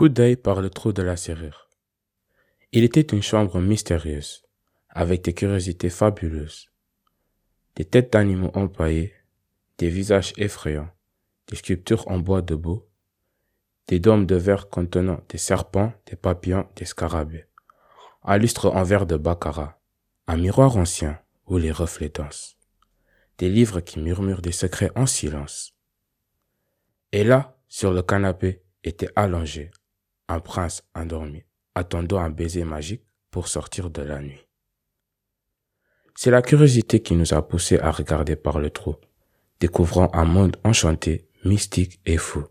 Coup d'œil par le trou de la serrure. Il était une chambre mystérieuse, avec des curiosités fabuleuses. Des têtes d'animaux empaillées, des visages effrayants, des sculptures en bois de des dômes de verre contenant des serpents, des papillons, des scarabées, un lustre en verre de baccarat, un miroir ancien où les reflets dansent, des livres qui murmurent des secrets en silence. Et là, sur le canapé, était allongé un prince endormi, attendant un baiser magique pour sortir de la nuit. C'est la curiosité qui nous a poussés à regarder par le trou, découvrant un monde enchanté, mystique et fou.